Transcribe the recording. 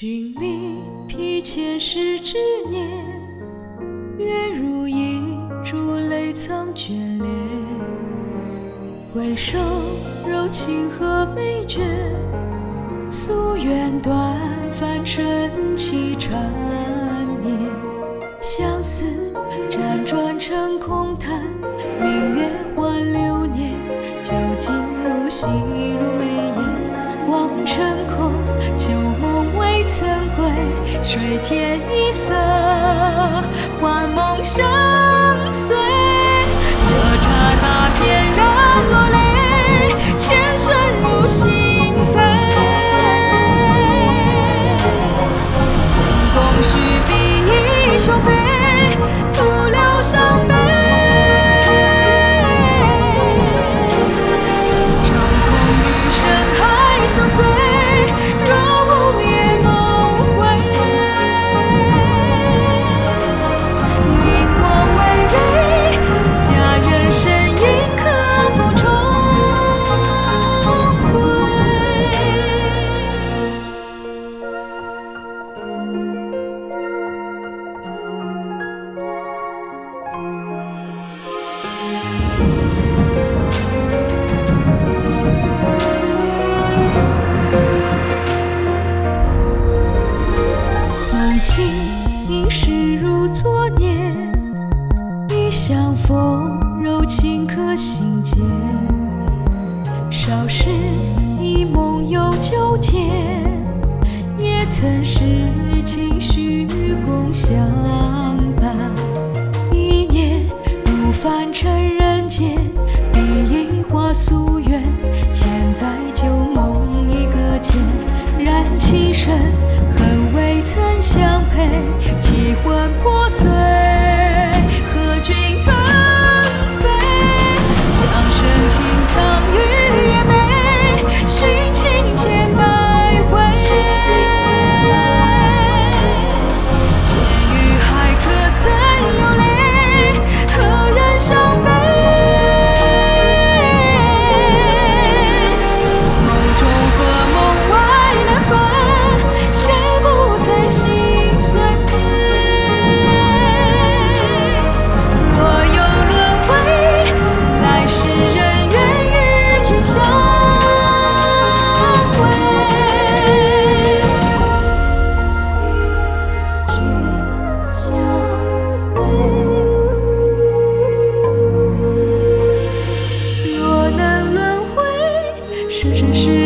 寻觅披前世执念，月如一珠泪藏眷恋。回首柔情何美眷，夙愿断凡尘起缠水天一色，幻梦想梦境应是如昨年，一相逢，柔情刻心间。少时一梦游九天，也曾是情许共相伴。一念入凡尘人间，比翼化夙愿，千载旧梦一个间，燃情深。只是。